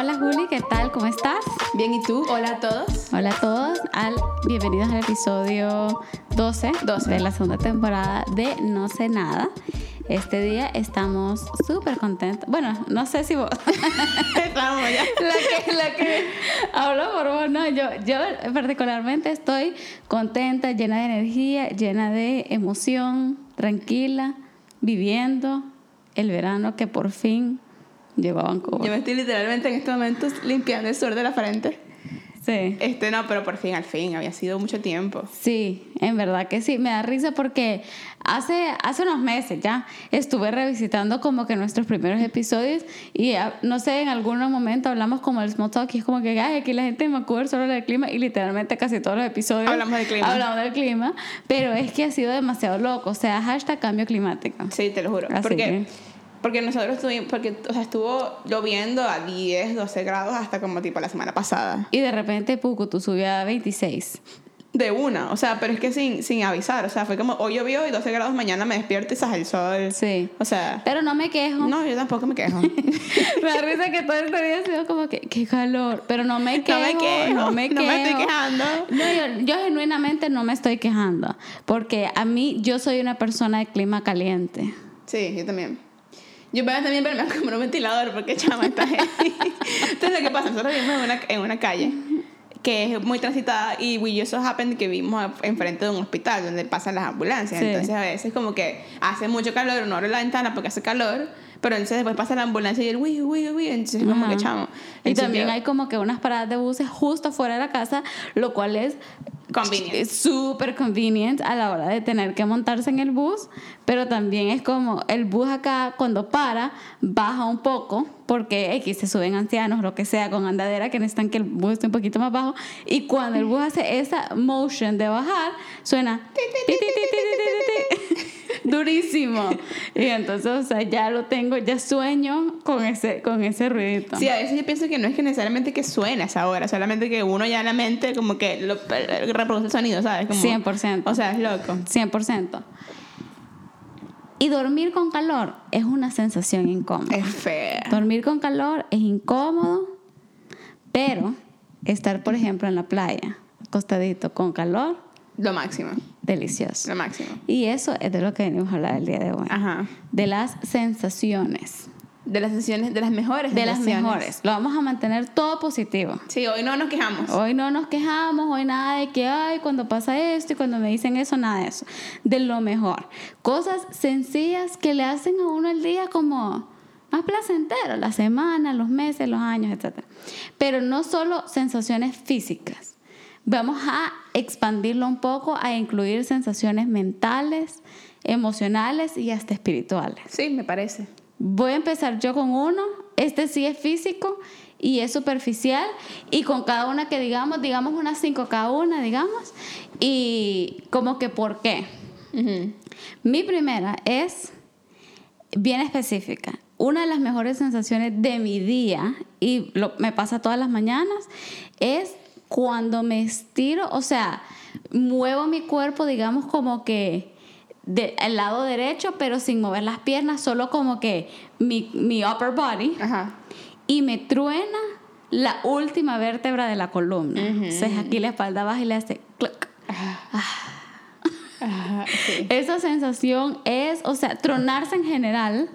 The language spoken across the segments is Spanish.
Hola Juli, ¿qué tal? ¿Cómo estás? Bien, ¿y tú? Hola a todos. Hola a todos, al, bienvenidos al episodio 12, 12. de la segunda temporada de No sé nada. Este día estamos súper contentos. Bueno, no sé si vos... Estamos ya. la que, la que hablo por vos, no, yo, yo particularmente estoy contenta, llena de energía, llena de emoción, tranquila, viviendo el verano que por fin llegó a Vancouver. Yo me estoy literalmente en estos momentos limpiando el sudor de la frente. Sí. Este no, pero por fin, al fin, había sido mucho tiempo. Sí, en verdad que sí. Me da risa porque hace, hace unos meses ya estuve revisitando como que nuestros primeros episodios y ah, no sé, en algún momento hablamos como el small talk y es como que Ay, aquí la gente me acuerda solo del clima y literalmente casi todos los episodios Hablamos del clima. Hablamos del clima, pero es que ha sido demasiado loco. O sea, hashtag cambio climático. Sí, te lo juro. Así porque, que- porque nosotros estuvimos, porque, o sea, estuvo lloviendo a 10, 12 grados hasta como tipo la semana pasada. Y de repente Pucutu subió a 26. De una, o sea, pero es que sin, sin avisar, o sea, fue como hoy llovió y 12 grados mañana me despierto y sale el sol. Sí. O sea, Pero no me quejo. no, yo tampoco me quejo. Me da risa que todo este día ha sido como que, qué calor. Pero no me quejo. No me quejo, No me, no me estoy quejo. quejando. No, yo, yo genuinamente no me estoy quejando. Porque a mí, yo soy una persona de clima caliente. Sí, yo también. Yo voy a también verme como un ventilador porque chama está. Entonces, ¿qué pasa? Nosotros vivimos en una, en una calle que es muy transitada y we just so happen que vivimos enfrente de un hospital donde pasan las ambulancias. Sí. Entonces, a veces como que hace mucho calor, uno abre la ventana porque hace calor, pero entonces después pasa la ambulancia y el uy, uy, uy, entonces como que chamo. Y también yo- hay como que unas paradas de buses justo fuera de la casa, lo cual es Convenient. súper convenient a la hora de tener que montarse en el bus, pero también es como el bus acá cuando para baja un poco porque X se suben ancianos, lo que sea, con andadera que necesitan que el bus esté un poquito más bajo y cuando el bus hace esa motion de bajar suena durísimo y entonces o sea ya lo tengo ya sueño con ese con ese ruidito Sí, a veces yo pienso que no es que necesariamente que suene a esa hora, solamente que uno ya en la mente como que lo, reproduce el sonido, ¿sabes? Como, 100%. O sea, es loco. 100%. Y dormir con calor es una sensación incómoda. Es fea. Dormir con calor es incómodo, pero estar, por ejemplo, en la playa, acostadito con calor, Lo máximo. delicioso. Lo máximo. Y eso es de lo que venimos a hablar el día de hoy. Ajá. De las sensaciones. De las sesiones, de las mejores De las mejores. Lo vamos a mantener todo positivo. Sí, hoy no nos quejamos. Hoy no nos quejamos, hoy nada de que, ay, cuando pasa esto y cuando me dicen eso, nada de eso. De lo mejor. Cosas sencillas que le hacen a uno el día como más placentero, la semana, los meses, los años, etc. Pero no solo sensaciones físicas. Vamos a expandirlo un poco a incluir sensaciones mentales, emocionales y hasta espirituales. Sí, me parece. Voy a empezar yo con uno. Este sí es físico y es superficial. Y con cada una que digamos, digamos unas cinco cada una, digamos. Y como que por qué. Mi primera es bien específica. Una de las mejores sensaciones de mi día, y lo- me pasa todas las mañanas, es cuando me estiro, o sea, muevo mi cuerpo, digamos, como que del lado derecho, pero sin mover las piernas, solo como que mi, mi upper body, Ajá. y me truena la última vértebra de la columna. O sea, aquí la espalda baja y le hace clic. Ajá, sí. Esa sensación es, o sea, tronarse en general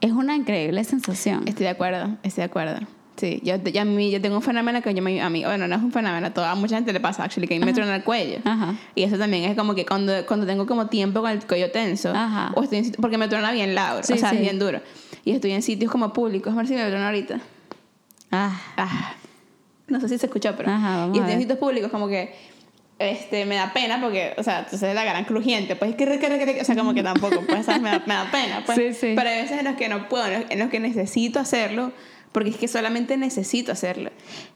es una increíble sensación. Estoy de acuerdo, estoy de acuerdo. Sí, yo, yo, a mí, yo tengo un fenómeno que yo me, a mí, bueno, no es un fenómeno, a toda a mucha gente le pasa, actually, que a mí me truena el cuello. Ajá. Y eso también es como que cuando, cuando tengo como tiempo con el cuello tenso, Ajá. o estoy en porque me truena bien loud, Sí, o sea, sí. bien duro. Y estoy en sitios como públicos, a ver si me truena ahorita. Ah, Ah, no sé si se escuchó, pero. Ajá, vamos y estoy en sitios públicos, como que. Este, me da pena porque, o sea, entonces es la gran crujiente, pues, que, que, o sea, como que tampoco, pues, ¿sabes? Me, da, me da pena, pues. Sí, sí. Pero hay veces en los que no puedo, en los que necesito hacerlo, porque es que solamente necesito hacerlo.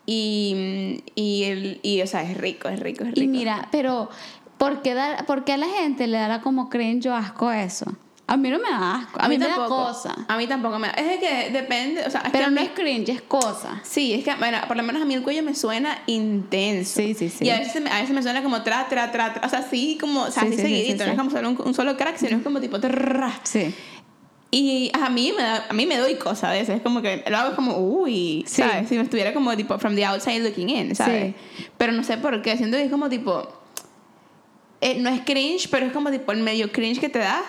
Y, y, el, y, o sea, es rico, es rico, es rico. y mira, pero ¿por qué, dar, ¿por qué a la gente le dará como creen yo asco eso? A mí no me da asco, a, mí, me da cosa. A mí tampoco me da. Es de que depende, o sea, es que Pero a no mí- es cringe, es cosa. Sí, es que, bueno, por lo menos a mí el cuello me suena intenso. Sí, sí, sí. Y a veces, a veces me suena como tra, tra, tra, tra, o sea, así como, o sea, Sí, así sí, sí, seguidito, sí, no sí. es como solo un, un solo crack, sino es como tipo tra. Sí. Y a mí me da, a mí me doy cosas a veces, es como que lo hago como, uy, Sí. ¿sabes? Si me estuviera como tipo from the outside looking in, ¿sabes? Pero no sé por qué, siento que es como tipo, eh, no es cringe, pero es como tipo el medio cringe que te da.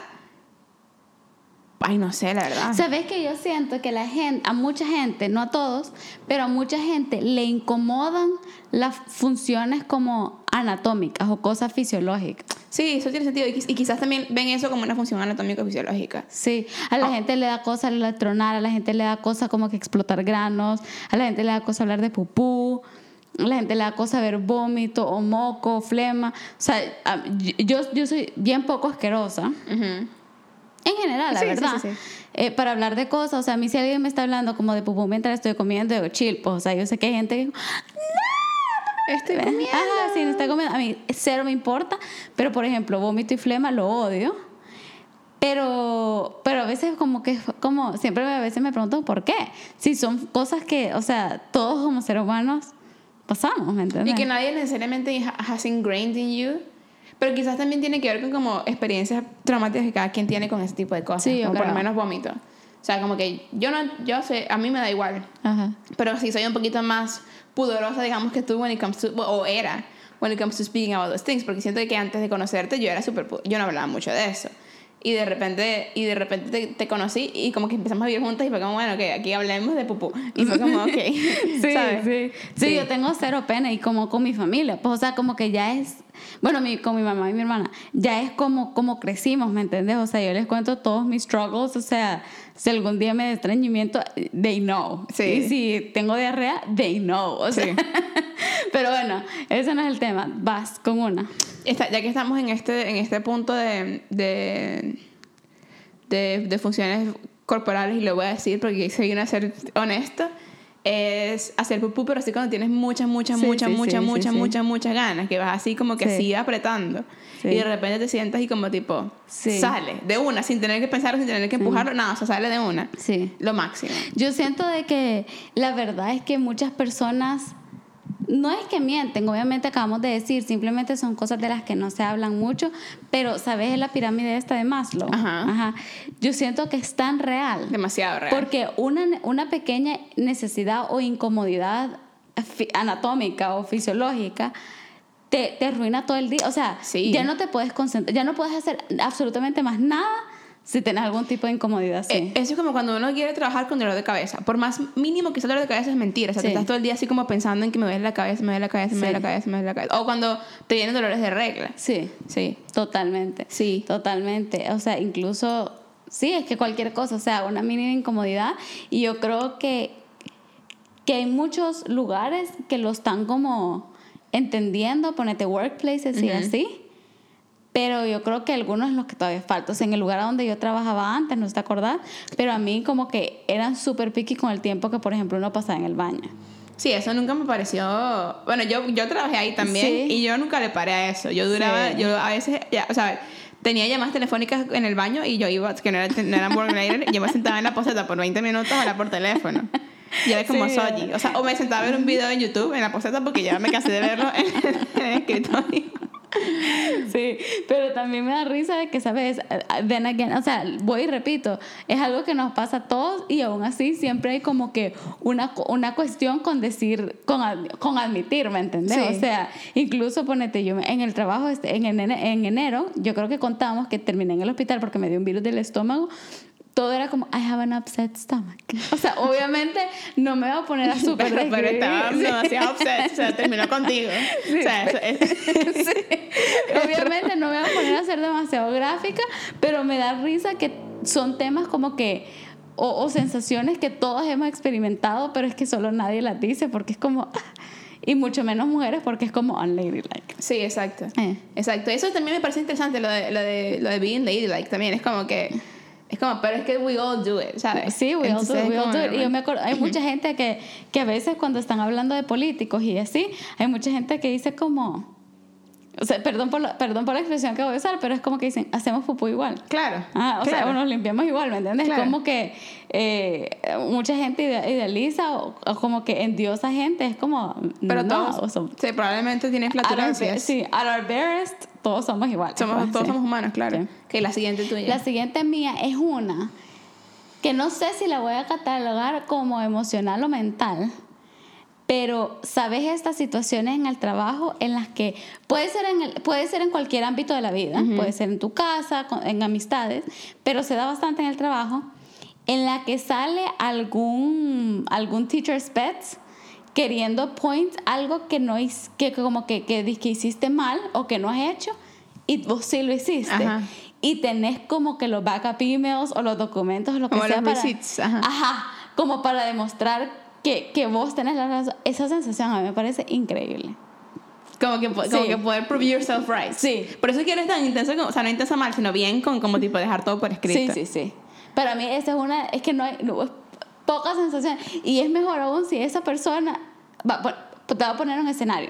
Ay, no sé, la verdad. ¿Sabes que yo siento que la gente, a mucha gente, no a todos, pero a mucha gente le incomodan las funciones como anatómicas o cosas fisiológicas? Sí, eso tiene sentido. Y, quiz- y quizás también ven eso como una función anatómica fisiológica. Sí, a la Ah. gente le da cosa el tronar, a la gente le da cosa como que explotar granos, a la gente le da cosa hablar de pupú, a la gente le da cosa ver vómito o moco, o flema. O sea, yo, yo soy bien poco asquerosa. En general, la Sí, verdad. sí, sí. Eh, para hablar de cosas, o sea, a mí si alguien me está hablando como de pupú mientras estoy comiendo, digo, chill, pues, o sea, yo sé que hay gente que... Estoy comiendo. Ajá, sí, no está comiendo. A mí cero me importa, pero por ejemplo, vómito y flema lo odio. Pero, pero a veces como que, como siempre a veces me pregunto por qué. Si son cosas que, o sea, todos como seres humanos pasamos, ¿me entiendes? Y que nadie necesariamente ha- has ingrained in you. Pero quizás también tiene que ver con como experiencias traumáticas que cada quien tiene con ese tipo de cosas. Sí, como por lo menos vómito. O sea, como que yo no, yo sé, a mí me da igual. Ajá. Pero sí soy un poquito más pudorosa, digamos, que tú when it comes to, o era, when it comes to speaking about those things. Porque siento que antes de conocerte yo era súper, yo no hablaba mucho de eso. Y de repente, y de repente te, te conocí y como que empezamos a vivir juntas y fue como, bueno, que aquí hablemos de pupú. Y fue como, ok. Sí, ¿sabes? sí, sí. yo tengo cero pena y como con mi familia, pues o sea, como que ya es, bueno, mi, con mi mamá y mi hermana, ya es como, como crecimos, ¿me entiendes? O sea, yo les cuento todos mis struggles, o sea, si algún día me da estreñimiento, they know. Sí. Y si tengo diarrea, they know. O sea, Sí. pero bueno, ese no es el tema, vas con una. Está- ya que estamos en este, en este punto de, de, de, de funciones corporales, y lo voy a decir porque soy una ser honesta, es hacer pupú, pero así cuando tienes muchas, muchas, Sí, muchas, sí, muchas, sí, muchas, muchas, muchas ganas, que vas así como que Sí. así apretando. Y de repente te sientas y como tipo, sale de una, sin tener que pensarlo, sin tener que empujarlo, nada, o sea, sale de una. Sí. Lo máximo. Yo siento de que la verdad es que muchas personas no es que mienten, obviamente acabamos de decir, simplemente son cosas de las que no se hablan mucho, pero ¿sabes la pirámide esta de Maslow? Ajá. Yo siento que es tan real. Demasiado real. Porque una, una pequeña necesidad o incomodidad anatómica o fisiológica te, te arruina todo el día. O sea, Sí. ya no te puedes concentrar, ya no puedes hacer absolutamente más nada si tienes algún tipo de incomodidad. Sí. Eh, Eso es como cuando uno quiere trabajar con dolor de cabeza. Por más mínimo que sea dolor de cabeza es mentira. O sea, te estás todo el día así como pensando en que me duele la cabeza, me duele la cabeza, me duele la cabeza, me duele la cabeza. O cuando te vienen dolores de regla. sí. Sí. Totalmente. Sí. Totalmente. O sea, incluso, sí, es que cualquier cosa, o sea, una mínima incomodidad. Y yo creo que, que hay muchos lugares que lo están como entendiendo, ponete workplaces y así. Pero yo creo que algunos los que todavía faltan. O sea, en el lugar donde yo trabajaba antes, no te acordás, pero a mí como que eran súper picky con el tiempo que, por ejemplo, uno pasaba en el baño. Sí, eso nunca me pareció... Bueno, yo, yo trabajé ahí también Sí. y yo nunca le paré a eso. Yo duraba... Sí. Yo a veces... Ya, o sea, tenía llamadas telefónicas en el baño y yo iba... Que no, era, no eran work related, yo me sentaba en la poseta por 20 minutos a hablar por teléfono. Y era como Sí. soji. O sea, o me sentaba a ver un video en YouTube en la poseta porque ya me cansé de verlo en, en el escritorio. Sí, pero también me da risa de que, ¿sabes? Then again, o sea, voy y repito, es algo que nos pasa a todos y aún así siempre hay como que una, una cuestión con decir, con, con admitir, ¿me entendés? Sí. O sea, incluso ponete yo en el trabajo, este, en, ene- en enero, yo creo que contamos que terminé en el hospital porque me dio un virus del estómago. Todo era como, I have an upset stomach. O sea, obviamente no me voy a poner a súper Pero, pero estaba Sí. demasiado upset. O sea, terminó contigo. O sea, eso es- Obviamente no me voy a poner a ser demasiado gráfica, pero me da risa que son temas como que, o, o sensaciones que todos hemos experimentado, pero es que solo nadie las dice porque es como, y mucho menos mujeres porque es como unladylike. Sí, exacto. Eh. Exacto. Eso también me parece interesante, lo de, lo de, lo de being ladylike también. Es como que... Es como, pero es que we all do it, ¿sabes? Sí, we all do, it, we all do it. Y yo me acuerdo, hay mucha gente que, que a veces cuando están hablando de políticos y así, hay mucha gente que dice como, o sea, perdón por la, perdón por la expresión que voy a usar, pero es como que dicen, hacemos pupú igual. Claro. Ah, o sea, claro. nos limpiamos igual, ¿me entiendes? Claro. Como que eh, mucha gente ide- idealiza o, o como que endiosa gente, es como... Pero no, todos, o sí, probablemente our be- flatulencias. sí, at our barest, todos somos iguales. Somos, pues, todos sí. somos humanos, claro. Sí. Que la siguiente tuya. La siguiente mía es una que no sé si la voy a catalogar como emocional o mental, pero sabes estas situaciones en el trabajo en las que puede ser en, el, puede ser en cualquier ámbito de la vida, puede ser en tu casa, en amistades, pero se da bastante en el trabajo, en la que sale algún, algún teacher's pets queriendo point algo que no que como que, que, que hiciste mal o que no has hecho y vos sí lo hiciste. Ajá. Y tenés como que los backup emails o los documentos o lo que Como sea los para, ajá. Ajá, como para demostrar que, que vos tenés la razón. Esa sensación a mí me parece increíble. Como que, como Sí. que poder prove yourself right. Sí. Por eso quieres tan intenso, como- o sea, no intensa mal, sino bien con como tipo dejar todo por escrito. Sí, sí, sí. Para mí esa es una, es que no hay, no, es poca sensación. Y es mejor aún si esa persona, va, te voy a poner un escenario.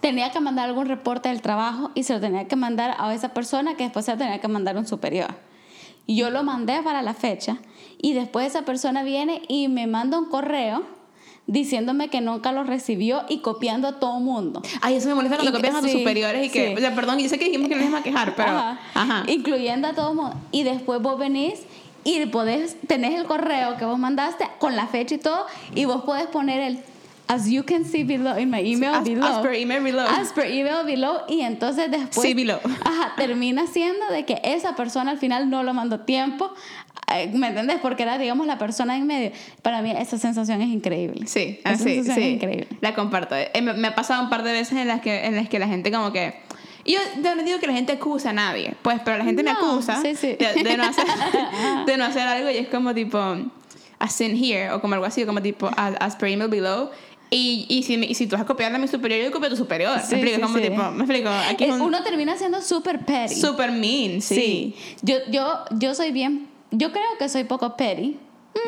Tenía que mandar algún reporte del trabajo y se lo tenía que mandar a esa persona que después se lo tenía que mandar a un superior. Y yo lo mandé para la fecha y después esa persona viene y me manda un correo diciéndome que nunca lo recibió y copiando a todo mundo. Ay, eso me molesta cuando copias a tus sí, superiores y que, sí. o sea, perdón, yo sé que dijimos que no les iba a quejar, pero, Ajá. ajá. Incluyendo a todo mundo. Y después vos venís y podés, tenés el correo que vos mandaste con la fecha y todo, y vos podés poner el as you can see below in my email As- below. as per email below. As per email below. Y entonces después. Sí, below. Ajá, termina siendo de que esa persona al final no lo mandó tiempo. Eh, ¿Me entendés? Porque era, digamos, la persona en medio. Para mí esa sensación es increíble. Sí, esa así, sensación sí. es increíble. La comparto. Eh, me, me ha pasado un par de veces en las que, en las, que la gente como que... y Yo de- no digo que la gente acusa a nadie, pues, pero la gente me No, acusa sí, sí. De, de no hacer, de no hacer algo y es como tipo, a sin here, o como algo así, o como tipo, as, as per email below. Y, y, si, me- y si tú vas a copiarle a mi superior, yo copio a tu superior. Sí, me explico, sí, como sí. tipo, me explico, aquí es Eh, un Uno termina siendo súper petty. super mean, sí. Yo, yo, yo soy bien. Yo creo que soy poco petty.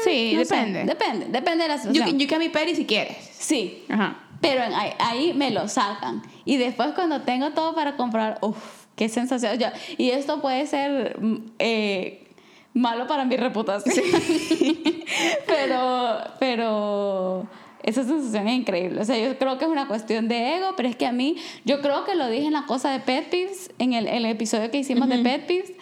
Sí, No sé, depende. depende, depende de la You, situación. you can be petty si quieres. sí, Ajá. pero en- ahí, ahí me lo sacan. Y después cuando tengo todo para comprar, uff, qué sensación. Yo- y esto puede ser mm, eh, malo para mi reputación. pero, pero esa sensación es increíble. O sea, yo creo que es una cuestión de ego, pero es que a mí, yo creo que lo dije en la cosa de Pet Peeves, en el, el episodio que hicimos de Pet Peeves,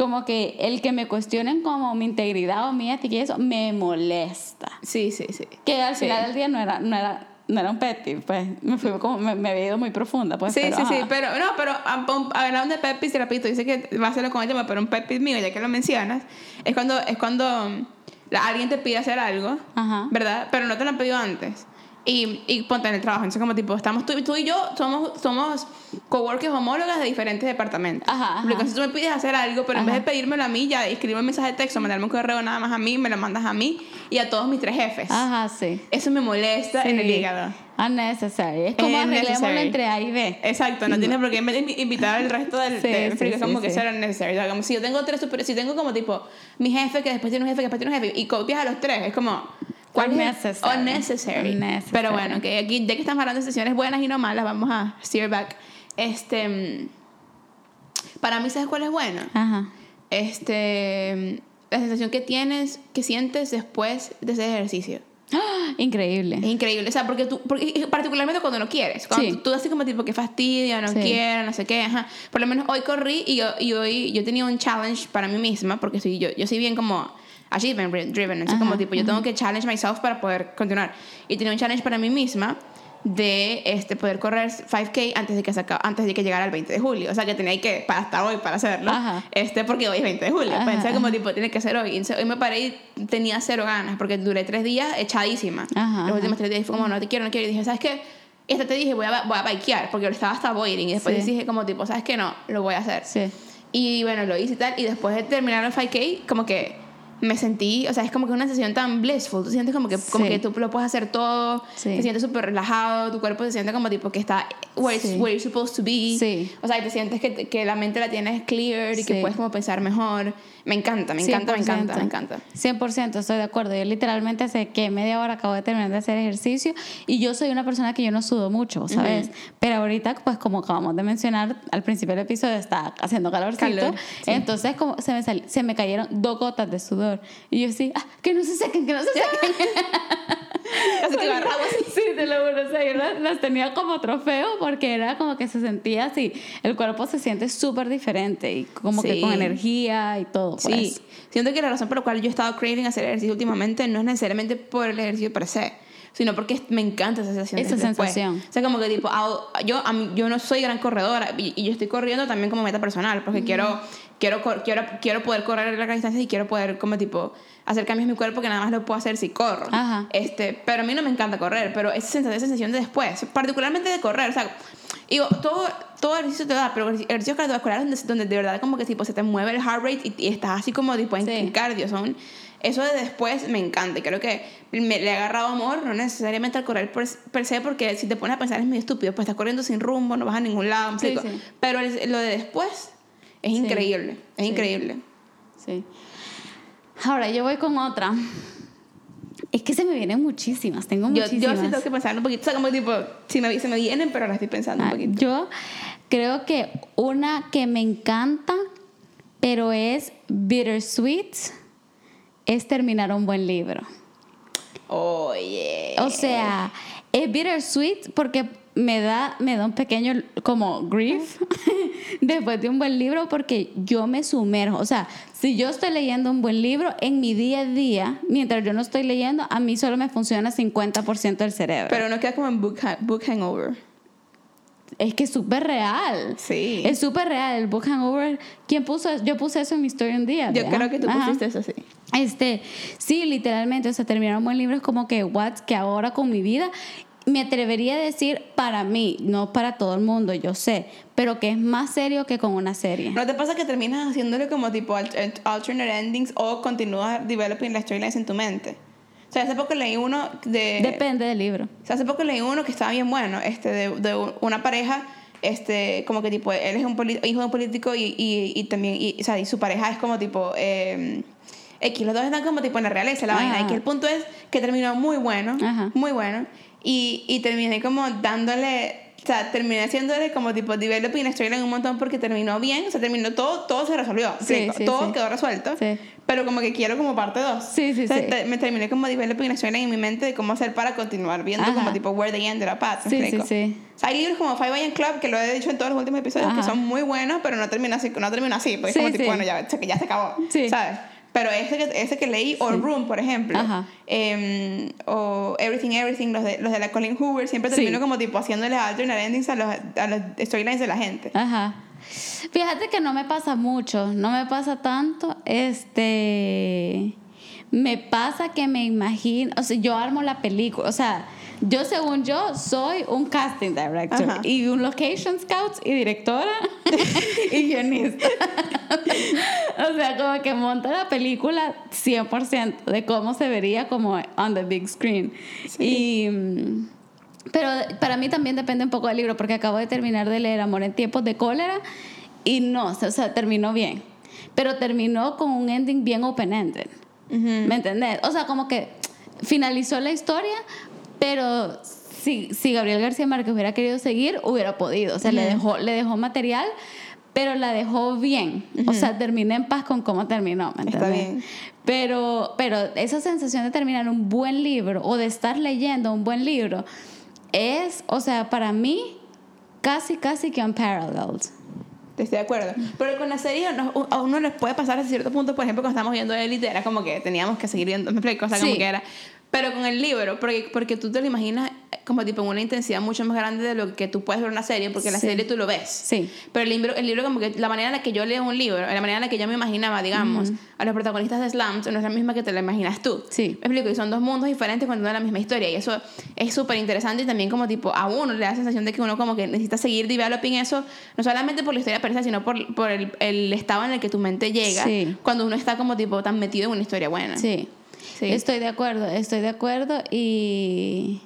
como que el que me cuestionen como mi integridad o mi ética y eso me molesta. Sí, sí, sí. Que al Sí. final del día no era, no era, no era un pet peeve, pues me fui como, me, me había ido muy profunda, pues. Sí, pero, sí, sí, pero no, pero hablando de te repito, dice que va a hacerlo con el tema, pero un peeve mío, ya que lo mencionas, es cuando, es cuando la- alguien te pide hacer algo, Ajá. ¿verdad? Pero no te lo han pedido antes. Y, y ponte en el trabajo, entonces como tipo, estamos tú, tú y yo, somos, somos coworkers homólogas de diferentes departamentos. Ajá, ajá. Tú me pides hacer algo, pero en vez de pedírmelo a mí, ya escribirme un mensaje de texto, mandarme un correo nada más a mí, me lo mandas a mí y a todos mis tres jefes. Ajá, sí. Eso me molesta en el Sí. hígado. Unnecessary. Es como arreglémoslo entre A y B. Exacto, no tienes por qué invi- invitar al resto del Sí, del sí, es sí, como que sí. ser unnecessary. O sea, como si yo tengo tres super, si tengo como tipo mi jefe que después tiene un jefe que después tiene un jefe y copias a los tres, es como ¿cuál es el- Unnecessary. unnecessary. Unnecessary. Pero bueno, que aquí ya que estamos hablando de sesiones buenas y no malas, vamos a steer back. Este para mí sabes cuál es bueno? Ajá. Este la sensación que tienes, que sientes después de ese ejercicio. ¡Ah! Increíble. Es increíble, o sea, porque tú, porque, particularmente cuando no quieres, cuando Sí. tú, tú así como tipo que fastidio, no Sí. quiero, no sé qué, ajá. Por lo menos hoy corrí y, yo, y hoy yo tenía un challenge para mí misma, porque soy, yo, yo soy bien como achievement driven, entonces Ajá, como tipo yo tengo que challenge myself para poder continuar. Y tenía un challenge para mí misma de este, poder correr 5K antes de, que se aca- antes de que llegara el 20 de julio. O sea, que tenía que para hasta hoy para hacerlo. Ajá. Este, porque hoy es 20 de julio. Ajá, Pensé como ajá. tipo, tiene que ser hoy. Y entonces hoy me paré y tenía cero ganas porque duré tres días echadísima. Ajá, Los últimos ajá. tres días fue como, no te quiero, no quiero. Y dije, ¿sabes qué? Y hasta te dije, voy a, voy a bikear porque estaba hasta boiling. Y después Sí. dije como tipo, ¿sabes qué? No, lo voy a hacer. Sí. Y bueno, lo hice y tal. Y después de terminar el 5K, como que me sentí, o sea, es como que una sesión tan blissful. Tú sientes como que, como Sí. que tú lo puedes hacer todo. Sí. Te sientes súper relajado. Tu cuerpo se siente como tipo que está where, it's- Sí. where you're supposed to be. Sí. O sea, y te sientes que, que la mente la tienes clear y que puedes como pensar mejor. Me encanta, me encanta, me encanta, me encanta. 100%, estoy de acuerdo. Yo literalmente hace que media hora acabo de terminar de hacer ejercicio y yo soy una persona que yo no sudo mucho, ¿sabes? Pero ahorita, pues como acabamos de mencionar al principio del episodio, está haciendo calorcito. Calor, sí. Entonces como se me, sal- se me cayeron dos gotas de sudor. Y yo sí, ah, que no se sequen, que no se sequen. Casi que agarraba así. Sí, te lo juro. O sea, yo las, las tenía como trofeo porque era como que se sentía así. El cuerpo se siente súper diferente y como que Sí. con energía y todo. Sí, eso. siento que la razón por la cual yo he estado craving hacer ejercicio últimamente no es necesariamente por el ejercicio per se, sino porque me encanta esa sensación. Esa del después. sensación. O sea, como que tipo, yo, yo no soy gran corredora y, y yo estoy corriendo también como meta personal, porque quiero, quiero, quiero, quiero poder correr largas distancias y quiero poder como tipo hacer cambios en mi cuerpo que nada más lo puedo hacer si corro. Ajá. Este, pero a mí no me encanta correr, pero esa sensación, esa sensación de después, particularmente de correr, o sea, digo, todo, todo ejercicio te da, pero ejercicios cardiovasculares donde, donde de verdad como que tipo se te mueve el heart rate y, y estás así como tipo en, Sí. en cardio, son, eso de después me encanta, y creo que me, le he agarrado amor, no necesariamente al correr per, per se, porque si te pones a pensar es medio estúpido, pues estás corriendo sin rumbo, no vas a ningún lado, ¿me Sí, sí. pero el- lo de después es increíble, es Sí. increíble. Sí. Ahora yo voy con otra. Es que se me vienen muchísimas, tengo Yo, muchísimas. yo sí tengo que pensar un poquito, o sea, como tipo, si me, se me vienen, pero ahora estoy pensando un Ah, poquito. yo creo que una que me encanta, pero es bittersweet, es terminar un buen libro. Oye. O sea, es bittersweet porque me da, me da un pequeño como grief después de un buen libro porque yo me sumerjo. O sea, si yo estoy leyendo un buen libro en mi día a día, mientras yo no estoy leyendo, a mí solo me funciona 50% del cerebro. Pero no queda como en book, ha- book hangover. es que es súper real. Sí. Es súper real. El book hangover, ¿quién puso? Yo puse eso en mi story un día. Yo ¿verdad? creo que tú Ajá. pusiste eso, sí. Este, sí, literalmente, o sea, terminar un buen libro es como que, what, que ahora con mi vida, me atrevería a decir para mí, no para todo el mundo, yo sé, pero que es más serio que con una serie. ¿No te pasa que terminas haciéndole como tipo al- al- alternate endings o continúas developing las storylines en tu mente? O sea, hace poco leí uno de... Depende del libro. O sea, hace poco leí uno que estaba bien bueno, este, de, de una pareja, este, como que tipo, él es un hijo de un político y, y, y también, y, o sea, y su pareja es como tipo, eh, X, los dos están como tipo en la realeza, la vaina, Ajá. y que el punto es que terminó muy bueno, Ajá. muy bueno, y, y terminé como dándole, o sea, terminé haciéndole como tipo developing storyline un montón porque terminó bien, o sea, terminó todo, todo se resolvió, Sí, sí, todo sí. quedó resuelto, Sí. pero como que quiero como parte 2. Sí, sí, sí. Me terminé como developing storyline en mi mente de cómo hacer para continuar viendo Ajá. como tipo where they ended up at, ¿me Sí, sí, sí. Hay libros como Five AM Club, que lo he dicho en todos los últimos episodios, que Ajá. son muy buenos, pero no termina así, no termina así, porque es como tipo, bueno, ya, ya se acabó, Sí. ¿sabes? Pero ese que, ese que leí, o Room, por ejemplo, em, o Everything, Everything, los de, los de la Colin Hoover, siempre Sí. termino como tipo haciéndole alternate endings a los, a los storylines de la gente. Ajá. Fíjate que no me pasa mucho, no me pasa tanto. Este. Me pasa que me imagino. O sea, yo armo la película. O sea, yo, según yo, soy un casting director Ajá. y un location scout y directora y guionista. o sea, como que monta la película 100% de cómo se vería como on the big screen. Y. pero para mí también depende un poco del libro, porque acabo de terminar de leer Amor en tiempos de cólera y no, o sea, terminó bien. Pero terminó con un ending bien open-ended. ¿Me entendés? O sea, como que finalizó la historia, pero si, si Gabriel García Márquez hubiera querido seguir, hubiera podido. O sea, le, dejó, le dejó material, pero la dejó bien. O sea, terminé en paz con cómo terminó. ¿me Está bien. Pero, pero esa sensación de terminar un buen libro o de estar leyendo un buen libro es, o sea, para mí, casi, casi que unparalleled. Estoy de acuerdo. Pero con la serie no- a uno les puede pasar a cierto punto, por ejemplo, cuando estábamos viendo Elite, era como que teníamos que seguir viendo, me explico, o sea, como Sí. que era. Pero con el libro, porque, porque tú te lo imaginas como tipo en una intensidad mucho más grande de lo que tú puedes ver en una serie, porque en la Sí. serie tú lo ves. Sí. Pero el libro, el libro como que la manera en la que yo leo un libro, la manera en la que yo me imaginaba, digamos, a los protagonistas de Slums, no es la misma que te la imaginas tú. Sí. Me explico, y son dos mundos diferentes contando la misma historia, y eso es súper interesante y también como tipo a uno le da la sensación de que uno como que necesita seguir developing eso, no solamente por la historia per sino por, por el, el estado en el que tu mente llega Sí. cuando uno está como tipo tan metido en una historia buena. Sí. Sí. Estoy de acuerdo, estoy de acuerdo y,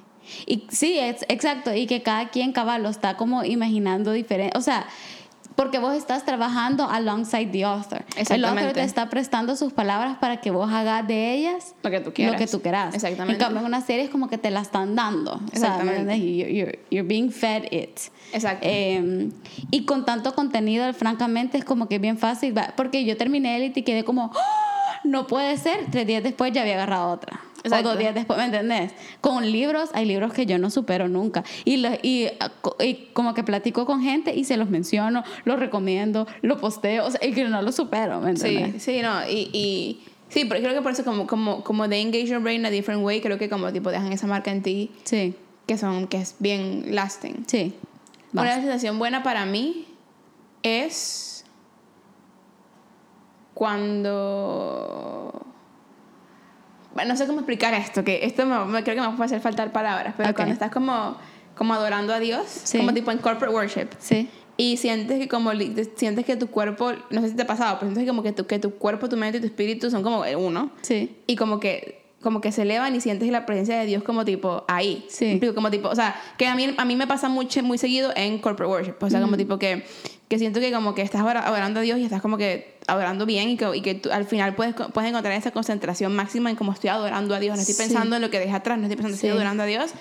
y sí, es, exacto, y que cada quien cabal lo está como imaginando diferente, o sea, porque vos estás trabajando alongside the author. El author te está prestando sus palabras para que vos hagas de ellas Lo que tú quieras. Lo que tú quieras. Exactamente. En cambio, en una serie es como que te la están dando. O sea, ¿me Exactamente. entiendes? Y You're, you're- you're being fed it. Exacto. Eh, y con tanto contenido, francamente, es como que es bien fácil. Porque yo terminé Elite y quedé como, ¡Ah! No puede ser. Tres días después ya había agarrado otra. o Exacto. dos días después, ¿me entendés? Con libros, hay libros que yo no supero nunca. Y, lo- y, y como que platico con gente y se los menciono, los recomiendo, lo posteo, o sea, y que no lo supero, ¿me Sí, entendés? sí, no, y, y sí, pero creo que por eso como, como, como they engage your brain in a different way, creo que como tipo dejan esa marca en ti Sí, que son, que es bien lasting. sí. Una sensación buena para mí es cuando... Bueno, no sé cómo explicar esto, que esto me, me- creo que me va a hacer faltar palabras, pero Ok. cuando estás como, como adorando a Dios, Sí. como tipo en corporate worship, Sí, y sientes que como sientes que tu cuerpo, no sé si te ha pasado, pero sientes que como que tu, que tu cuerpo, tu mente y tu espíritu son como uno, sí. y como que como que se elevan y sientes la presencia de Dios como tipo ahí. Sí. Como tipo, o sea, que a mí, a mí me pasa mucho, muy seguido en corporate worship. O sea, como tipo que, que siento que como que estás adora- adorando a Dios y estás como que adorando bien y que, y que tú al final puedes, puedes encontrar esa concentración máxima en cómo estoy adorando a Dios. No estoy Sí. pensando en lo que dejé atrás, no estoy pensando, estoy Sí. adorando a Dios.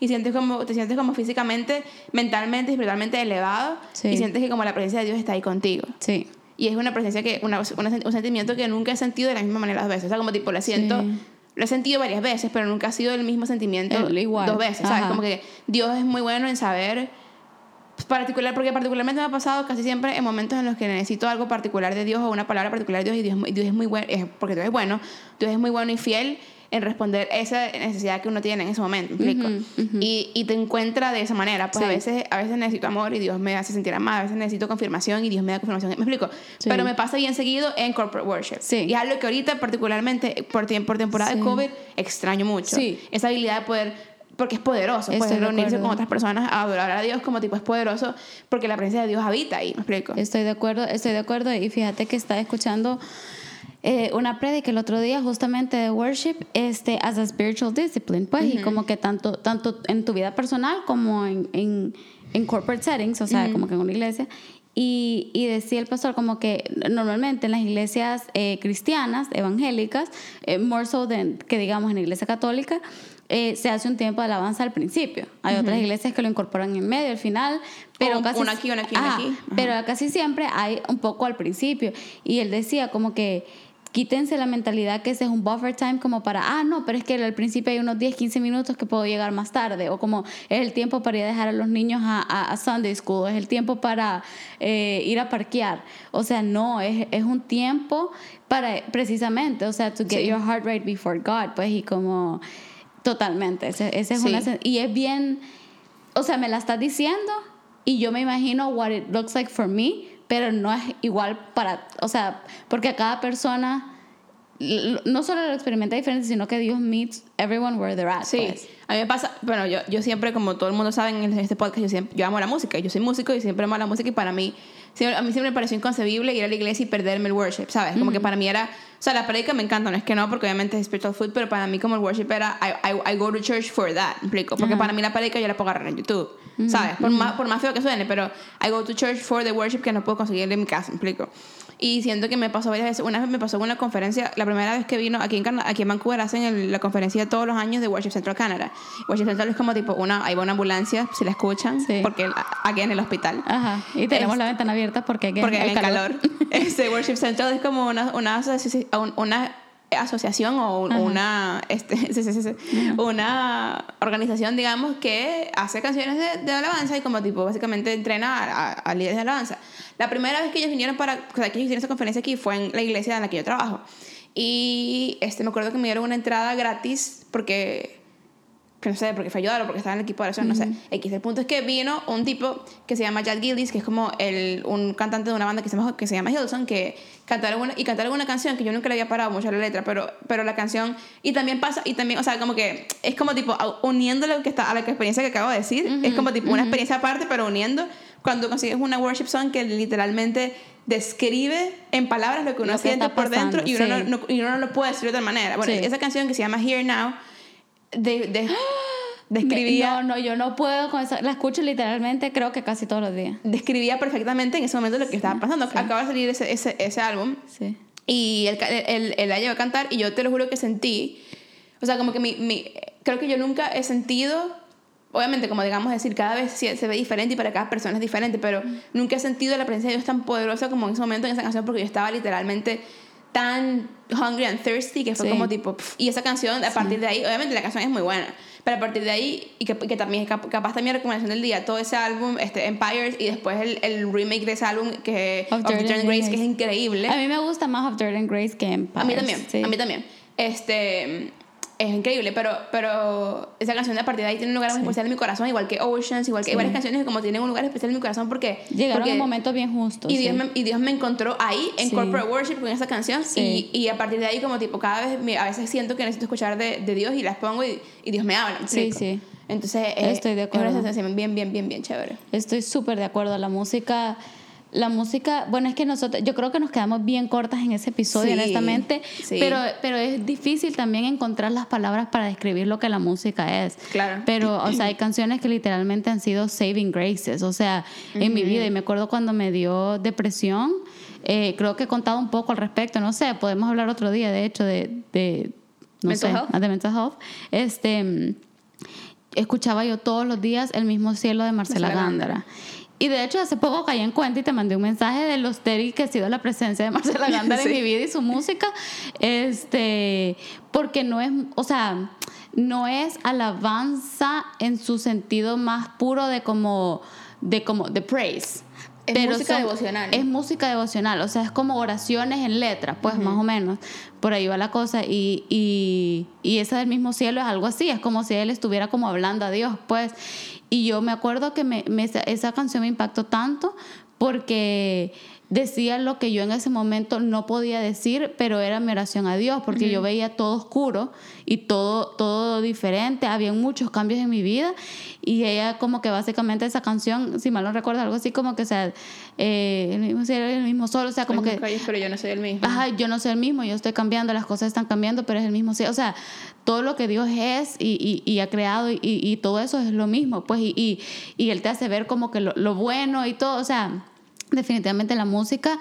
Y sientes como, te sientes como físicamente, mentalmente y espiritualmente elevado. Sí. Y sientes que como la presencia de Dios está ahí contigo. Sí. Y es una presencia que, una, una- un sentimiento que nunca he sentido de la misma manera dos veces. O sea, como tipo, lo siento, Sí. lo he sentido varias veces, pero nunca ha sido el mismo sentimiento El igual. dos veces. ¿Sabes? Ajá. Como que Dios es muy bueno en saber, particular, porque particularmente me ha pasado casi siempre en momentos en los que necesito algo particular de Dios o una palabra particular de Dios y Dios, Dios es muy bueno, es- porque Dios es bueno, Dios es muy bueno y fiel en responder esa necesidad que uno tiene en ese momento, ¿me explico? Ujú, ujú. y, y te encuentra de esa manera. Pues a, Sí. veces, a veces necesito amor y Dios me hace sentir amada, a veces necesito confirmación y Dios me da confirmación. ¿Me explico? Sí. Pero me pasa bien seguido en corporate worship. Sí. Y es algo que ahorita, particularmente por, por temporada de. COVID, extraño mucho. Esa habilidad de poder, porque es poderoso, Estoy poder de reunirse con otras personas a adorar a Dios como tipo es poderoso, porque la presencia de Dios habita ahí. ¿Me explico? Estoy de acuerdo, estoy de acuerdo. Y fíjate que estaba escuchando eh, una predica el otro día justamente de worship este, as a spiritual discipline, pues, y como que tanto, tanto en tu vida personal como en, en, en corporate settings, o sea, como que en una iglesia. Y, y decía el pastor como que normalmente en las iglesias eh, cristianas, evangélicas, eh, more so than que digamos en la iglesia católica, eh, se hace un tiempo de alabanza al principio. Hay otras iglesias que lo incorporan en medio, al final, pero casi una aquí, una aquí, una aquí. pero casi siempre hay un poco al principio. Y él decía como que quítense la mentalidad que ese es un buffer time como para, ah, no, pero es que al principio hay unos 10, 15 minutos que puedo llegar más tarde. O como es el tiempo para ir a dejar a los niños a, a- a Sunday School, es el tiempo para eh, ir a parquear. O sea, no, es, es un tiempo para precisamente, o sea, to get Sí. your heart right before God, pues, y como totalmente. Ese, ese es Sí. una, y es bien, o sea, me la estás diciendo y yo me imagino what it looks like for me, pero no es igual para, o sea, porque a cada persona no solo lo experimenta diferente, sino que Dios meets everyone where they're at. Sí, pues. a mí me pasa, bueno, yo, yo siempre, como todo el mundo sabe en este podcast, yo, siempre, yo amo la música, yo soy músico y siempre amo la música y para mí, a mí siempre me pareció inconcebible ir a la iglesia y perderme el worship, ¿sabes? Como que para mí era, o sea, la predica me encanta, no es que no, porque obviamente es spiritual food, pero para mí como el worship era, I, I, I go to church for that, ¿me explico? Porque para mí la predica yo la puedo agarrar en YouTube, ¿sabes? Por, más, por más feo que suene, pero I go to church for the worship que no puedo conseguir en mi casa, ¿me explico? Y siento que me pasó varias veces. Una vez me pasó en una conferencia, la primera vez que vino aquí en, aquí en Vancouver, hacen el- la conferencia todos los años de Worship Central Canada. Worship Central es como tipo una, ahí va una ambulancia, si la escuchan, Sí. porque el- aquí en el hospital. Ajá, y tenemos Es- la ventana abierta porque hay Porque hay calor. Este Worship Central es como una, una asociación o un- una, este, sí, sí, sí. una organización, digamos, que hace canciones de, de alabanza y como tipo básicamente entrena a, a- a líderes de alabanza. La primera vez que ellos vinieron para, o sea, que ellos hicieron esa conferencia aquí fue en la iglesia en la que yo trabajo. Y este, me acuerdo que me dieron una entrada gratis porque que no sé, porque fue ayudar o porque estaba en el equipo de oración, no sé. X. El punto es que vino un tipo que se llama Chad Gillis, que es como el, un cantante de una banda que se llama, que se llama Hillsong, que cantaron una, y cantaron una canción que yo nunca le había parado mucho a la letra, pero, pero la canción, y también pasa, y también, o sea, como que es como tipo, uniendo lo que está, a la experiencia que acabo de decir, es como tipo una experiencia aparte, pero uniendo, cuando consigues una worship song que literalmente describe en palabras lo que uno Lo que siente está por dentro y uno, pasando, no, no- y uno no lo puede decir de otra manera. Bueno, Sí. esa canción que se llama Here Now, de, de- describía, No, no, yo no puedo con eso. La escucho literalmente, creo que casi todos los días. describía perfectamente en ese momento lo que estaba pasando. Acaba de salir ese, ese, ese álbum Sí. y él, él, él la llevó a cantar y yo te lo juro que sentí, o sea, como que mi, mi, creo que yo nunca he sentido, obviamente como digamos decir, cada vez se se ve diferente y para cada persona es diferente, pero nunca he sentido la presencia de Dios tan poderosa como en ese momento en esa canción porque yo estaba literalmente tan hungry and thirsty que fue Sí. como tipo pf, y esa canción a partir de ahí obviamente la canción es muy buena pero a partir de ahí y que, que también es cap- capaz también recomendación del día todo ese álbum este Empires y después el, el remake de ese álbum que Of of Dirt and Jordan Grace Grace. que es increíble A mí me gusta más of Dirt and Grace que Empire. a mí también, sí. a mí también. Este es increíble, pero, pero esa canción de a partir de ahí tiene un lugar muy especial en mi corazón, igual que Oceans, igual que hay varias canciones que como tienen un lugar especial en mi corazón porque Llegaron porque, en momentos bien justos. y Dios, sí. me, y Dios me encontró ahí en Sí. Corporate Worship con esa canción Sí. y, y a partir de ahí como tipo cada vez me- a veces siento que necesito escuchar de, de Dios y las pongo y, y Dios me habla. ¿me Sí, explico? sí. Entonces eh, Estoy de es una acuerdo. sensación bien, bien, bien, bien chévere. Estoy súper de acuerdo. La música, la música, bueno, es que nosotros, yo creo que nos quedamos bien cortas en ese episodio, Sí, honestamente, sí. pero, pero es difícil también encontrar las palabras para describir lo que la música es. Claro. Pero, o sea, hay canciones que literalmente han sido saving graces, o sea, en mi vida. Y me acuerdo cuando me dio depresión, eh, creo que he contado un poco al respecto, no sé, podemos hablar otro día, de hecho, de, de no Mental sé, de mental health. Este, escuchaba yo todos los días El mismo cielo de Marcela, Marcela Gándara. Gándara. Y de hecho hace poco caí en cuenta y te mandé un mensaje de lo estéril que ha sido la presencia de Marcela Gándara Sí. en mi vida y su música. Este, porque no es, o sea, no es alabanza en su sentido más puro de como, de como, de praise. Es música devocional. Es música devocional, o sea, es como oraciones en letra, pues más o menos. Por ahí va la cosa. Y, y, y esa del mismo cielo es algo así, es como si él estuviera como hablando a Dios, pues. Y yo me acuerdo que me, me- esa canción me impactó tanto porque decía lo que yo en ese momento no podía decir, pero era mi oración a Dios, porque yo veía todo oscuro y todo, todo diferente, había muchos cambios en mi vida y ella como que básicamente esa canción, si mal no recuerdo, algo así como que, o sea, eh, el mismo cielo, el mismo sol, o sea, como que... Calles, pero yo no soy el mismo. Ajá, yo no soy el mismo, yo estoy cambiando, las cosas están cambiando, pero es el mismo. sí, O sea, todo lo que Dios es y, y- y ha creado y, y todo eso es lo mismo, pues, y, y, y Él te hace ver como que lo, lo bueno y todo, o sea, definitivamente la música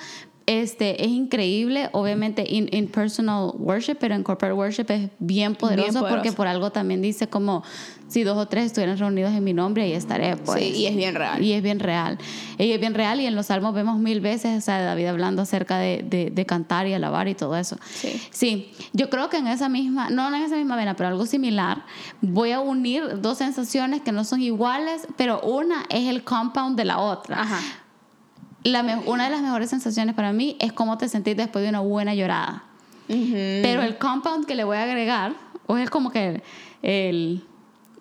este, es increíble, obviamente in, in personal worship, pero en corporate worship es bien poderoso, porque poderoso. por algo también dice como si dos o tres estuvieran reunidos en mi nombre, ahí estaré, pues. Sí, y es bien real. Y es bien real. Y es bien real y en los salmos vemos mil veces o sea, David hablando acerca de, de, de cantar y alabar y todo eso. Sí. Sí, yo creo que en esa misma, no en esa misma vena, pero algo similar, voy a unir dos sensaciones que no son iguales, pero una es el compound de la otra. Ajá. La una de las mejores sensaciones para mí es cómo te sentís después de una buena llorada. Ujú. Pero el compound que le voy a agregar, o es como que el, el,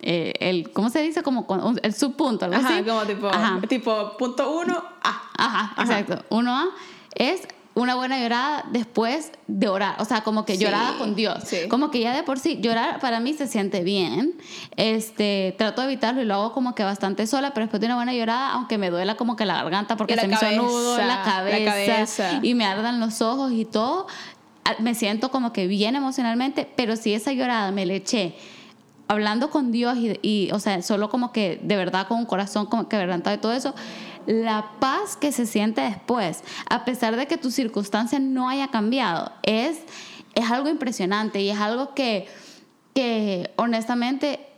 eh, el- ¿cómo se dice? Como el subpunto, algo Ajá, así. como tipo, Ajá. tipo punto uno, ah. Ajá, exacto. Uno A es una buena llorada después de orar, o sea, como que Sí, llorada con Dios. sí. Como que ya de por sí, llorar para mí se siente bien. Este, trato de evitarlo y lo hago como que bastante sola, pero después de una buena llorada, aunque me duela como que la garganta porque la se me hizo cabeza, nudo en la la cabeza, y me ardan los ojos y todo, a- me siento como que bien emocionalmente, pero si esa llorada me le eché hablando con Dios y, y, o sea, solo como que de verdad con un corazón como quebrantado y todo eso, la paz que se siente después, a pesar de que tu circunstancia no haya cambiado, es, es algo impresionante y es algo que, que honestamente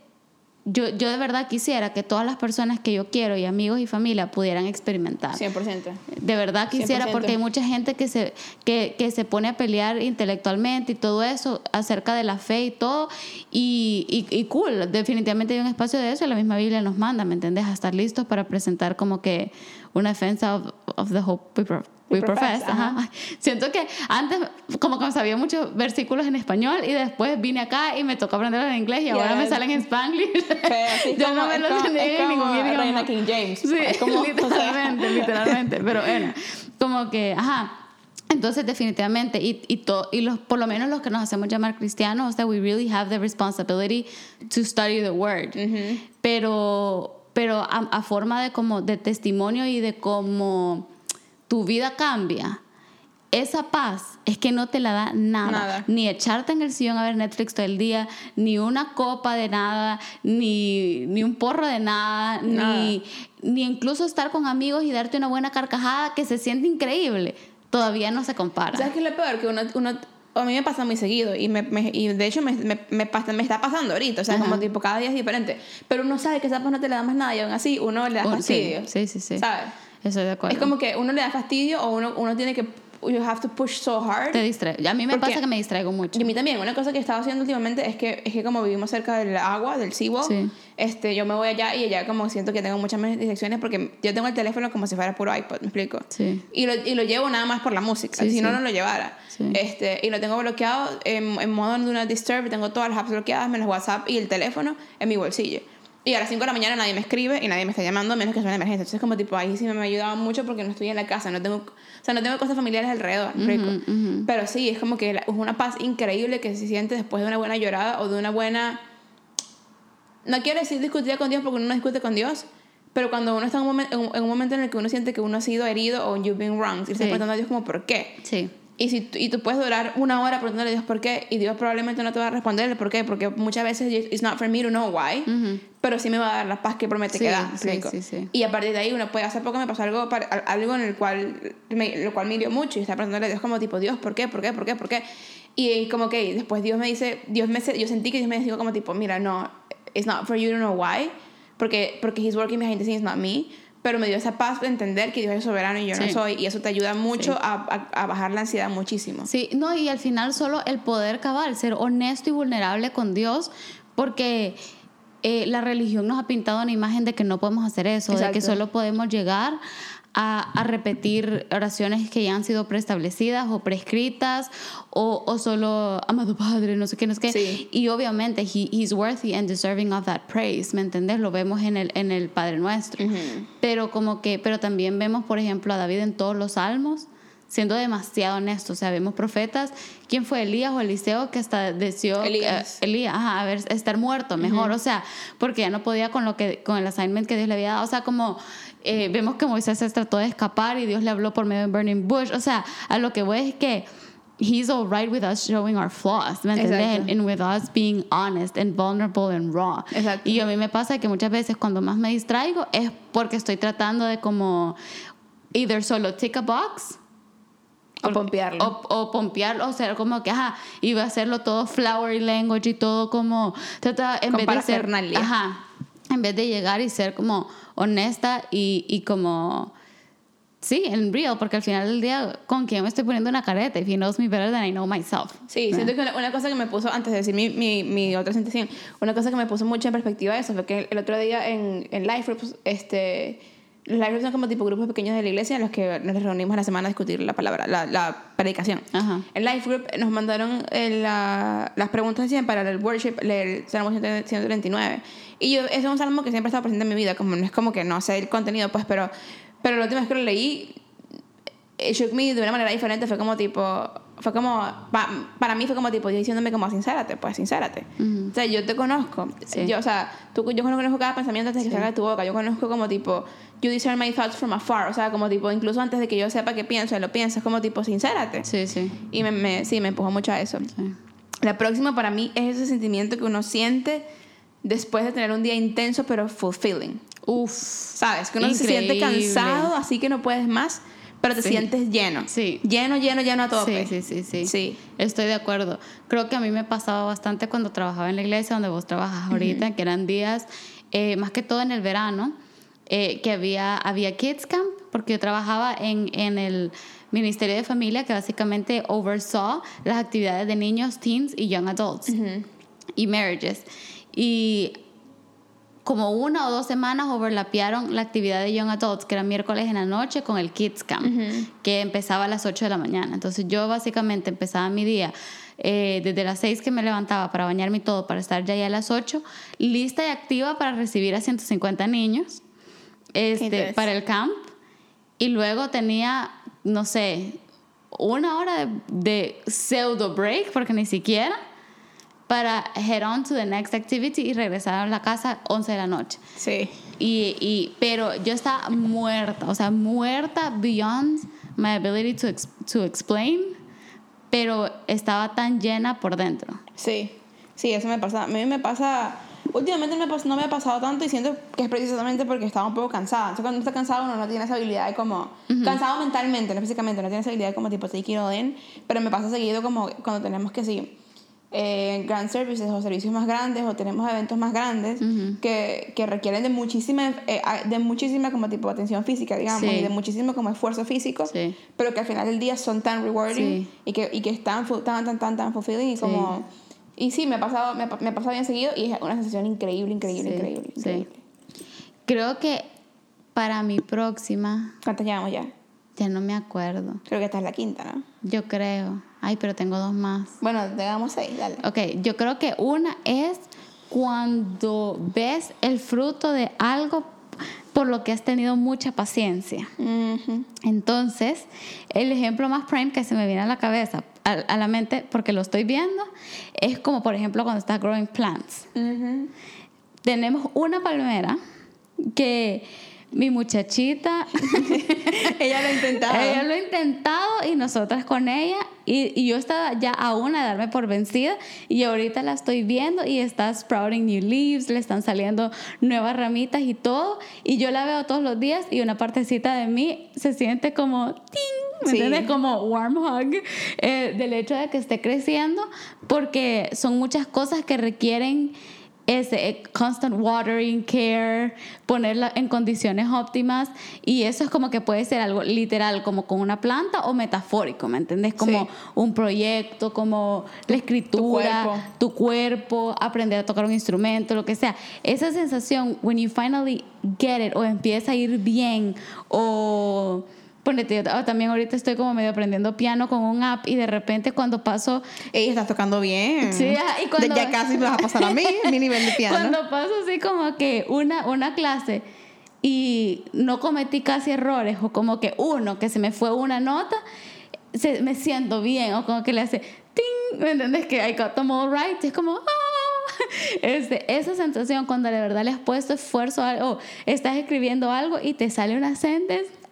yo, yo de verdad quisiera que todas las personas que yo quiero y amigos y familia pudieran experimentar. 100%. De verdad quisiera, 100%. porque hay mucha gente que se, que, que se pone a pelear intelectualmente y todo eso acerca de la fe y todo. Y, y, y cool, definitivamente hay un espacio de eso y la misma Biblia nos manda, ¿me entendés? A estar listos para presentar como que una defensa of, of the hope we, pro- we We profess. profess, Ajá. ajá. Siento que antes como que sabía muchos versículos en español y después vine acá y me tocó aprenderlos en inglés y ahora me Yes. salen en spanglish. Sí, Yo como- no me los como- entendí en ningún como idioma. Reina King James. Sí, Es como, o sea, literalmente, literalmente. Pero bueno, como que, ajá. Entonces, definitivamente, y, y, to- y los, por lo menos los que nos hacemos llamar cristianos, o sea, we really have the responsibility to study the word. Pero, pero a, a forma de como de testimonio y de cómo tu vida cambia. Esa paz es que no te la da nada. Nada. Ni echarte en el sillón a ver Netflix todo el día, ni una copa de nada, ni, ni un porro de nada, Nada. Ni, ni incluso estar con amigos y darte una buena carcajada que se siente increíble. Todavía no se compara. ¿Sabes qué es lo peor? Que uno, uno a mí me pasa muy seguido y, me, me- y de hecho me, me, pasa- me está pasando ahorita, o sea, Ajá. como tipo cada día es diferente, pero uno sabe que esa paz no te le da más nada y aún así uno le da fastidio. sí, sí, sí, sí. ¿Sabes? Estoy de acuerdo. Es como que uno le da fastidio o uno, uno tiene que you have to push so hard. Te distrae. A mí me pasa que me distraigo mucho. Y a mí también, una cosa que he estado haciendo últimamente es que, es que como vivimos cerca del agua, del SeaWorld, Sí. este, yo me voy allá y allá como siento que tengo muchas menos distracciones porque yo tengo el teléfono como si fuera puro iPod, ¿me explico? Sí. Y lo, y lo llevo nada más por la música, Sí, si no, no lo llevara. Este, y lo tengo bloqueado en, en modo Do Not Disturb, tengo todas las apps bloqueadas, menos WhatsApp y el teléfono en mi bolsillo. Y a las 5 de la mañana nadie me escribe y nadie me está llamando a menos que sea una emergencia. Entonces como tipo ahí sí me ha ayudado mucho porque no estoy en la casa, no tengo, o sea, no tengo cosas familiares alrededor, ¿me explico? Pero sí, es como que es una paz increíble que se siente después de una buena llorada o de una buena no quiero decir discutir con Dios porque uno no discute con Dios, pero cuando uno está en un, momen- en un- en un momento en el que uno siente que uno ha sido herido o you've been wronged, y está Sí. preguntando a Dios como por qué. Sí. Y, si, y tú puedes durar una hora preguntándole a Dios por qué, y Dios probablemente no te va a responder el por qué, porque muchas veces it's not for me to know why, pero sí me va a dar la paz que promete Sí, que da. ¿me sí, sí, sí. Y a partir de ahí uno puede, hace poco me pasó algo, algo en el cual me, lo cual me hirió mucho, y estaba preguntándole a Dios como tipo, Dios, ¿por qué? ¿Por qué? ¿Por qué? ¿Por qué? Y como que después Dios me dice, Dios me, yo sentí que Dios me dijo como tipo, mira, no, it's not for you to know why, porque, porque he's working behind the scenes, not me, pero me dio esa paz de entender que Dios es soberano y yo no soy, y eso te ayuda mucho Sí. a, a, a bajar la ansiedad muchísimo. Sí, no, y al final solo el poder cabal, ser honesto y vulnerable con Dios, porque eh, la religión nos ha pintado una imagen de que no podemos hacer eso, de que solo podemos llegar a, a repetir oraciones que ya han sido preestablecidas o prescritas, o, o solo, amado Padre, no sé qué, no sé qué. Sí. Y obviamente, he, he's worthy and deserving of that praise, ¿me entendés? Lo vemos en el, en el Padre Nuestro. Pero como que, pero también vemos, por ejemplo, a David en todos los salmos, siendo demasiado honesto. O sea, vemos profetas. ¿Quién fue Elías o Eliseo que hasta deseó Elías. eh, Elías, ajá, a ver, estar muerto mejor? O sea, porque ya no podía con lo que con el assignment que Dios le había dado. O sea, como eh, vemos que Moisés se trató de escapar y Dios le habló por medio de Burning Bush. O sea, a lo que voy es que He's all right with us showing our flaws, ¿me entiendes? And, and with us being honest and vulnerable and raw. Exacto. Y a mí me pasa que muchas veces cuando más me distraigo es porque estoy tratando de como either solo tick a box O pompearlo. o, o pompearlo, o sea, como que, ajá, iba a hacerlo todo flowery language y todo como, trata, en Con vez de ser, ajá, en vez de llegar y ser como honesta y, y como, sí, en real, porque al final del día, ¿con quién me estoy poniendo una careta? If he knows me better than I know myself. Sí, siento que una, una cosa que me puso, antes de decir mi, mi, mi otra sensación, una cosa que me puso mucho en perspectiva eso fue que el otro día en, en Life Groups, este, Life Groups son como tipo grupos pequeños de la iglesia en los que nos reunimos a la semana a discutir la palabra, la, la predicación. Ajá. En Life Group nos mandaron eh, la- las preguntas para el worship, el Salmo 139. Y yo, ese es un salmo que siempre ha estado presente en mi vida, como no es como que no sé el contenido, pues, pero, pero la última vez que lo leí, it shook me de una manera diferente. Fue como tipo. Fue como. pa- para mí fue como tipo. Yo diciéndome como, sincérate, pues, sincérate. O sea, yo te conozco. Sí. Yo, o sea, tú, yo conozco cada pensamiento antes de que salga de tu boca. Yo conozco como tipo. You discern my thoughts from afar. O sea, como tipo, incluso antes de que yo sepa qué pienso, lo piensas, como tipo, sincérate. Sí, sí. Y me, me- sí, me empujó mucho a eso. sí. La próxima para mí es ese sentimiento que uno siente después de tener un día intenso pero fulfilling. Uf. ¿Sabes? Que uno se siente Increíble. cansado, así que no puedes más, pero te Sí. sientes lleno. Sí. Lleno, lleno, lleno a tope. Sí, sí, sí, sí. Sí. Estoy de acuerdo. Creo que a mí me pasaba bastante cuando trabajaba en la iglesia, donde vos trabajas ahorita, que eran días, eh, más que todo en el verano, eh, que había, había Kids Camp, porque yo trabajaba en, en el Ministerio de Familia, que básicamente oversaw las actividades de niños, teens y young adults y marriages. Y como una o dos semanas overlapearon la actividad de Young Adults, que era miércoles en la noche, con el Kids Camp, que empezaba a las 8 de la mañana. Entonces yo básicamente empezaba mi día eh, desde las 6 que me levantaba para bañarme y todo, para estar ya ahí a las 8, lista y activa para recibir a 150 niños este, para el camp. Y luego tenía, no sé, una hora de, de pseudo break, porque ni siquiera, para head on to the next activity y regresar a la casa 11 de la noche. Sí. Y, y, pero yo estaba muerta, o sea, muerta beyond my ability to, ex- to explain, pero estaba tan llena por dentro. Sí. Sí, eso me pasa. A mí me pasa. Últimamente no me, no me ha pasado tanto y siento que es precisamente porque estaba un poco cansada. Entonces, cuando uno está cansado, uno no tiene esa habilidad de como. Cansado mentalmente, no físicamente, no tiene esa habilidad de como tipo take it all in. Pero me pasa seguido como cuando tenemos que sí. eh, grand services o servicios más grandes o tenemos eventos más grandes que, que, requieren de muchísima, eh, de muchísima como tipo atención física, digamos, y de muchísimo como esfuerzo físico, pero que al final del día son tan rewarding y, que, y que están tan, tan, tan, tan fulfilling y como... Y sí, me ha pasado, me, me ha pasado bien seguido y es una sensación increíble, increíble, increíble, increíble. Creo que para mi próxima... ¿Cuántas llevamos ya? Ya no me acuerdo. Creo que esta es la quinta, ¿no? Yo creo. Ay, pero tengo dos más. Bueno, tengamos seis, dale. Ok, yo creo que una es cuando ves el fruto de algo por lo que has tenido mucha paciencia. Entonces, el ejemplo más prime que se me viene a la cabeza, a, la mente, porque lo estoy viendo, es como por ejemplo cuando estás growing plants. Tenemos una palmera que mi muchachita, ella lo ha intentado. Ella lo ha intentado y nosotras con ella. Y, y, yo estaba ya a una de darme por vencida y ahorita la estoy viendo y está sprouting new leaves, le están saliendo nuevas ramitas y todo. Y yo la veo todos los días y una partecita de mí se siente como ¿Me entiendes? Como warm hug eh, del hecho de que esté creciendo porque son muchas cosas que requieren ese eh, constant watering care, ponerla en condiciones óptimas y eso es como que puede ser algo literal como con una planta o metafórico, ¿me entiendes? Como un proyecto, como la escritura, tu cuerpo. aprender a tocar un instrumento, lo que sea. Esa sensación when you finally get it o empieza a ir bien o Ponete, también ahorita estoy como medio aprendiendo piano con un app y de repente cuando paso... Ella está tocando bien. Sí, y cuando... Ya casi me vas a pasar a mí, mi nivel de piano. Cuando paso así como que una, una clase y no cometí casi errores o como que uno, que se me fue una nota, se, me siento bien o como que le hace... ¡Ting! ¿Me entiendes? Que I got them all right. es como... ¡Ah! Este, esa sensación cuando de verdad le has puesto esfuerzo o estás escribiendo algo y te sale una sentence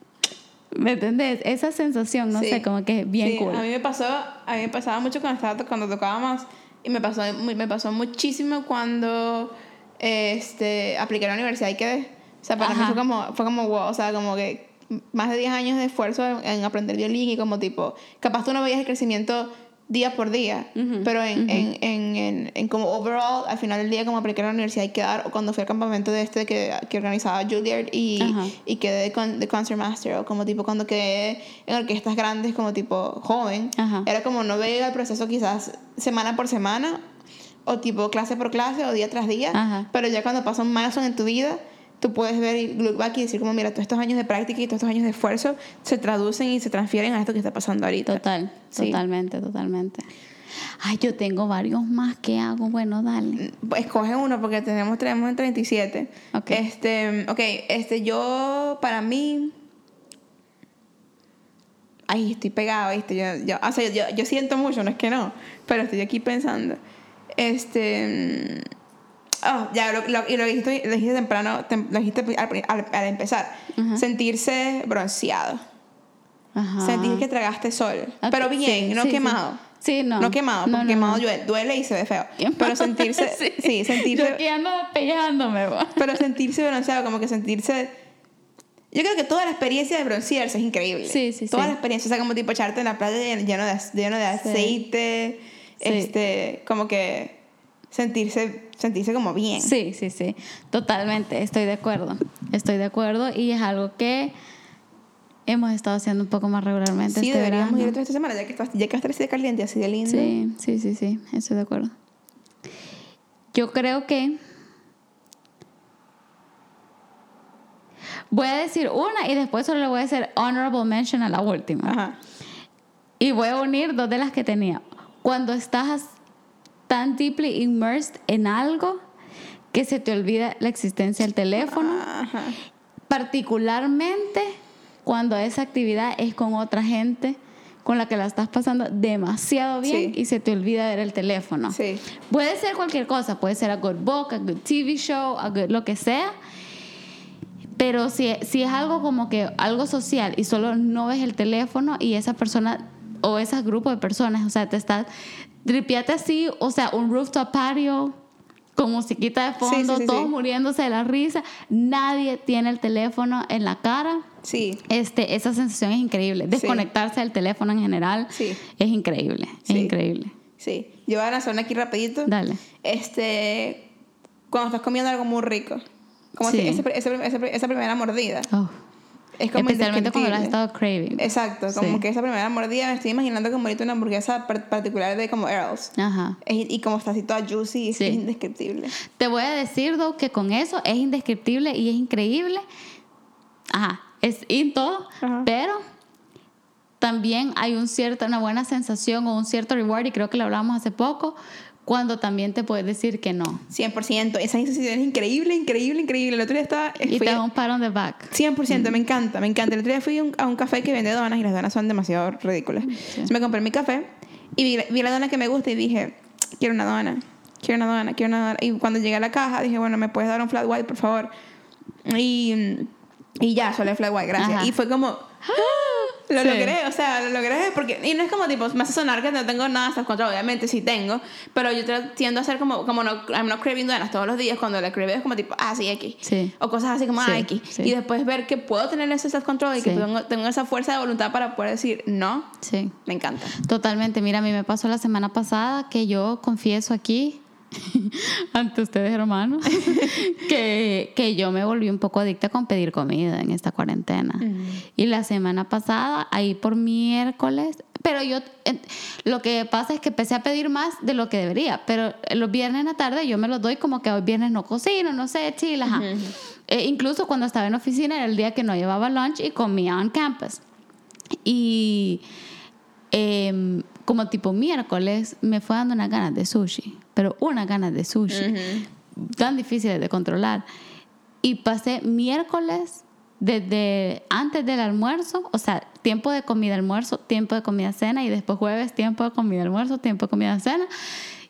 ¿Me entendés? Esa sensación, no sé, como que es bien sí, cool. A mí me pasó, a mí me pasaba mucho cuando, estaba, cuando tocaba más y me pasó, me pasó muchísimo cuando este, apliqué a la universidad y quedé. O sea, para mí fue como, fue como wow, o sea, como que más de 10 años de esfuerzo en aprender violín y como tipo, capaz tú no veías el crecimiento día por día, pero en, en, en, en, como overall, al final del día como apliqué a la universidad y quedar, o cuando fui al campamento de este que, que organizaba Juilliard y, y quedé con, de Concert Master, o como tipo cuando quedé en orquestas grandes como tipo joven, era como no veía el proceso quizás semana por semana, o tipo clase por clase, o día tras día, pero ya cuando pasa un milestone en tu vida, tú puedes ver y look back y decir como, mira, todos estos años de práctica y todos estos años de esfuerzo se traducen y se transfieren a esto que está pasando ahorita. Total, totalmente, totalmente. Ay, yo tengo varios más que hago. Bueno, dale. Mm, escoge uno porque tenemos, tenemos en 37. Ok. Este, ok, este, yo, para mí... Ay, estoy pegado, ¿viste? Yo, yo, o sea, yo, yo siento mucho, no es que no, pero estoy aquí pensando. Este Oh, ya, lo, y lo dijiste, lo dijiste temprano, lo dijiste al, empezar. Sentirse bronceado. Sentir que tragaste sol. Pero bien, no quemado. Sí, no. No quemado, porque quemado duele, y se ve feo. Pero sentirse. sí, sentirse. Yo aquí ando pegándome, Pero sentirse bronceado, como que sentirse. Yo creo que toda la experiencia de broncearse es increíble. Sí, sí, Toda la experiencia, o sea, como tipo echarte en la playa lleno de, lleno de aceite. Este, como que sentirse, sentirse como bien. Sí, sí, sí, totalmente, estoy de acuerdo, estoy de acuerdo y es algo que hemos estado haciendo un poco más regularmente. Sí, este deberíamos ir esta semana, ya que, ya que así de caliente, así de lindo. Sí, sí, sí, sí, estoy de acuerdo. Yo creo que voy a decir una y después solo le voy a hacer honorable mention a la última. Ajá. Y voy a unir dos de las que tenía. Cuando estás tan deeply immersed en algo que se te olvida la existencia del teléfono. Particularmente cuando esa actividad es con otra gente con la que la estás pasando demasiado bien y se te olvida ver el teléfono. Puede ser cualquier cosa, puede ser a good book, a good TV show, a good lo que sea. Pero si, si es algo como que algo social y solo no ves el teléfono y esa persona o ese grupo de personas, o sea, te estás tripiate así, o sea, un rooftop patio con musiquita de fondo, todos muriéndose de la risa, nadie tiene el teléfono en la cara. Sí. Este, esa sensación es increíble. Desconectarse del teléfono en general es increíble, es increíble. Sí. Yo voy a lanzar una aquí rapidito. Dale. Este, cuando estás comiendo algo muy rico. Como Sí. si ese- ese- ese- esa primera mordida. Oh. Es como Especialmente cuando lo has estado craving. Exacto, como Sí. que esa primera mordida me estoy imaginando como ahorita una hamburguesa par- particular de como Earls. Ajá. Es- Y como está así toda juicy, es, Sí. es indescriptible. Te voy a decir, Doug, que con eso es indescriptible y es increíble. Ajá, es in todo, Ajá. pero también hay un cierto, una buena sensación o un cierto reward, y creo que lo hablábamos hace poco, cuando también te puedes decir que no. 100%. Esa sensación es increíble, increíble, increíble. El otro día estaba... Y te da un pat on the back. 100%, me encanta, me encanta. El otro día fui a un, a un café que vende donas y las donas son demasiado ridículas. Entonces me compré mi café y vi, vi la dona que me gusta y dije, quiero una dona, quiero una dona, quiero una dona. Y cuando llegué a la caja dije, bueno, ¿me puedes dar un flat white, por favor? Y, y ya, solo el flat white, gracias. Ajá. Y fue como, lo Sí. logré, o sea, lo logré porque... Y no es como tipo, me hace sonar que no tengo nada hasta contra, obviamente sí tengo, pero yo tiendo a hacer como, como no, I'm not craving donas todos los días, cuando la crave es como tipo, ah, sí, X. Sí. O cosas así como, ah, X. Y después ver que puedo tener ese self-control y que tengo, tengo esa fuerza de voluntad para poder decir no, Sí. me encanta. Totalmente. Mira, a mí me pasó la semana pasada que yo confieso aquí, ante ustedes hermanos, que, que yo me volví un poco adicta con pedir comida en esta cuarentena. Y la semana pasada, ahí por miércoles, pero yo, eh, lo que pasa es que empecé a pedir más de lo que debería, pero los viernes en la tarde yo me los doy como que hoy viernes no cocino, no sé, chile, ajá. Eh, incluso cuando estaba en oficina era el día que no llevaba lunch y comía on campus. Y em, como tipo miércoles me fue dando unas ganas de sushi, pero unas ganas de sushi, tan difíciles de controlar. Y pasé miércoles desde antes del almuerzo, o sea, tiempo de comida almuerzo, tiempo de comida cena y después jueves tiempo de comida almuerzo, tiempo de comida cena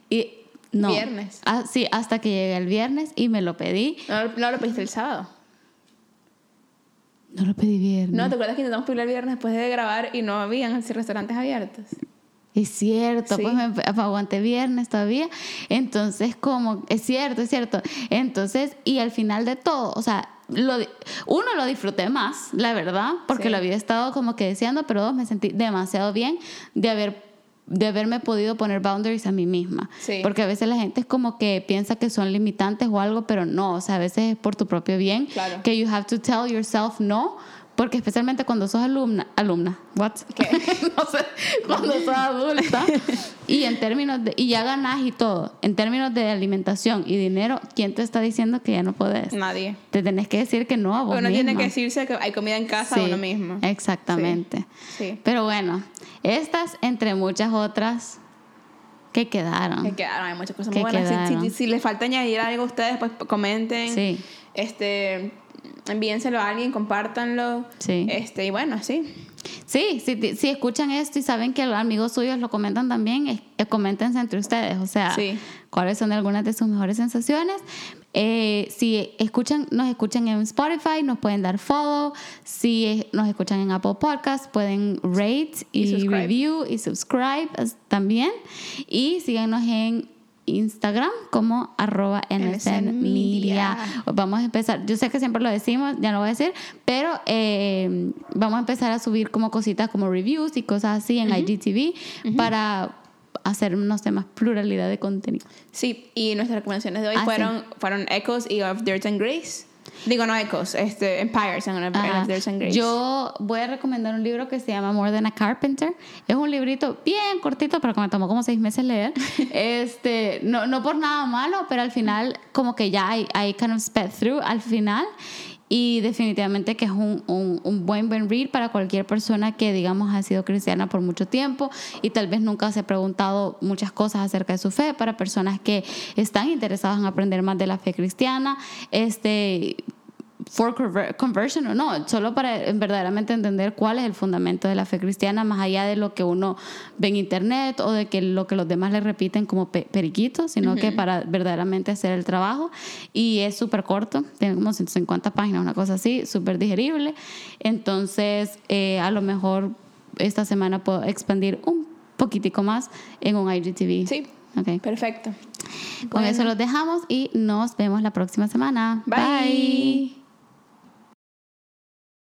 y no. Viernes. Ah, sí, hasta que llegué el viernes y me lo pedí. No, no lo pediste el sábado. No lo pedí viernes. No, ¿te acuerdas que intentamos pedir el viernes después de grabar y no habían así restaurantes abiertos? Es cierto, Sí. pues me aguanté viernes todavía. Entonces, como, es cierto, es cierto. Entonces, y al final de todo, o sea, lo, uno lo disfruté más, la verdad, porque Sí. lo había estado como que deseando, pero dos, me sentí demasiado bien de haber de haberme podido poner boundaries a mí misma. Sí. Porque a veces la gente es como que piensa que son limitantes o algo, pero no, o sea, a veces es por tu propio bien. Claro. Que you have to tell yourself no, porque especialmente cuando sos alumna, alumna, what? ¿Qué? no sé, cuando sos adulta y en términos de, y ya ganás y todo, en términos de alimentación y dinero, ¿quién te está diciendo que ya no podés? Nadie. Te tenés que decir que no a vos Uno tiene que decirse que hay comida en casa Sí, uno mismo. Exactamente. Sí. Pero bueno, estas entre muchas otras que quedaron. Que quedaron, hay muchas cosas muy buenas. Si- si les falta añadir algo a ustedes, pues comenten. Sí. Este, envíenselo a alguien, compártanlo. Sí. Este, y bueno, sí. Sí, si, si escuchan esto y saben que los amigos suyos lo comentan también, es- coméntense entre ustedes, o sea, Sí. cuáles son algunas de sus mejores sensaciones. Eh, si escuchan, nos escuchan en Spotify, nos pueden dar follow. Si nos escuchan en Apple Podcasts, pueden rate y, Y review y subscribe también. Y síganos en Instagram como arroba NSN. Media. Vamos a empezar, yo sé que siempre lo decimos, ya no voy a decir, pero eh, vamos a empezar a subir como cositas como reviews y cosas así en IGTV para hacer unos temas pluralidad de contenido. Sí, y nuestras recomendaciones de hoy Ah, fueron, fueron Echoes y Of Dirt and Grace. Digo, no Echoes, este, Empires and Of Ajá. And Grace. Yo voy a recomendar un libro que se llama More Than a Carpenter. Es un librito bien cortito, pero que me tomó como seis meses leer. este, no, no por nada malo, pero al final como que ya I, I kind of sped through al final. Y definitivamente que es un, un, buen buen read para cualquier persona que, digamos, ha sido cristiana por mucho tiempo y tal vez nunca se ha preguntado muchas cosas acerca de su fe, para personas que están interesadas en aprender más de la fe cristiana. Este, for conver- conversion o no, solo para verdaderamente entender cuál es el fundamento de la fe cristiana, más allá de lo que uno ve en internet o de que lo que los demás le repiten como pe- periquitos, sino que para verdaderamente hacer el trabajo. Y es súper corto, tiene como 150 páginas, una cosa así, súper digerible. Entonces, eh, a lo mejor esta semana puedo expandir un poquitico más en un IGTV. Sí, Ok. perfecto. Con eso los dejamos y nos vemos la próxima semana. Bye. Bye.